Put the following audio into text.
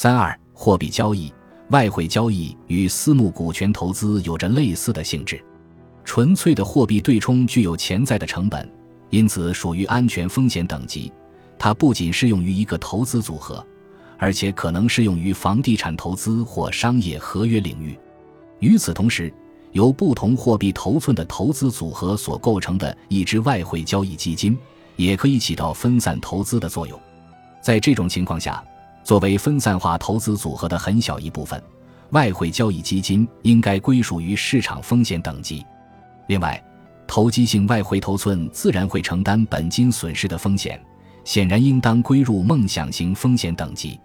三二，货币交易、外汇交易与私募股权投资有着类似的性质。纯粹的货币对冲具有潜在的成本，因此属于安全风险等级。它不仅适用于一个投资组合，而且可能适用于房地产投资或商业合约领域。与此同时，由不同货币头寸的投资组合所构成的一支外汇交易基金，也可以起到分散投资的作用。在这种情况下，作为分散化投资组合的很小一部分，外汇交易基金应该归属于市场风险等级。另外，投机性外汇头寸自然会承担本金损失的风险，显然应当归入梦想型风险等级。